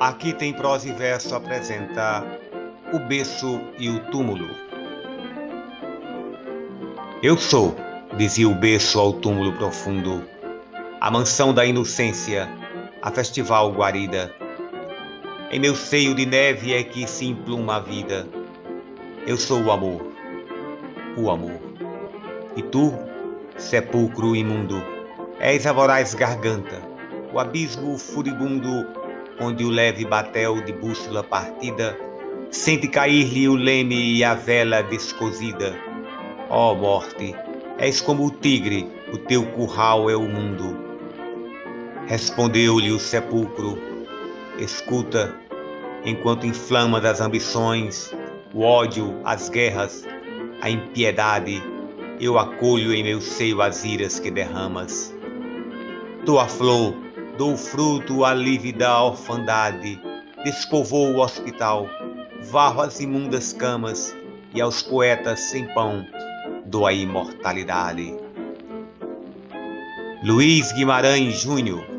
Aqui tem prosa e verso apresenta o berço e o túmulo. Eu sou, dizia o berço ao túmulo profundo, a mansão da inocência, a festival guarida. Em meu seio de neve é que se impluma a vida. Eu sou o amor, o amor. E tu, sepulcro imundo, és a voraz garganta, o abismo furibundo onde o leve batel de bússola partida sente cair-lhe o leme e a vela descosida. Ó oh, morte, és como o tigre, o teu curral é o mundo. Respondeu-lhe o sepulcro: Escuta, enquanto inflama das ambições, o ódio, as guerras, a impiedade, eu acolho em meu seio as iras que derramas. Dou a flor, dou fruto à lívida orfandade, despovou o hospital, varro as imundas camas e aos poetas sem pão dou a imortalidade. Luiz Guimarães Júnior